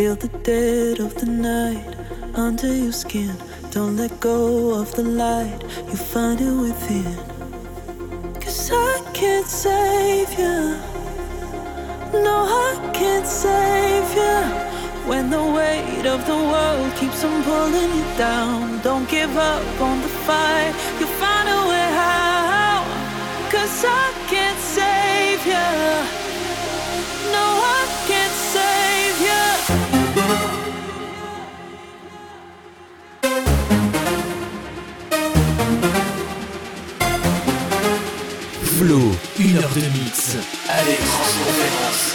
Feel the dead of the night under your skin. Don't let go of the light, you find it within. Cause I can't save you. No, I can't save you. When the weight of the world keeps on pulling you down, don't give up on the fight. You'll find a way out. Cause I can't save you. Flo, une heure de mix. Allez, transconférence.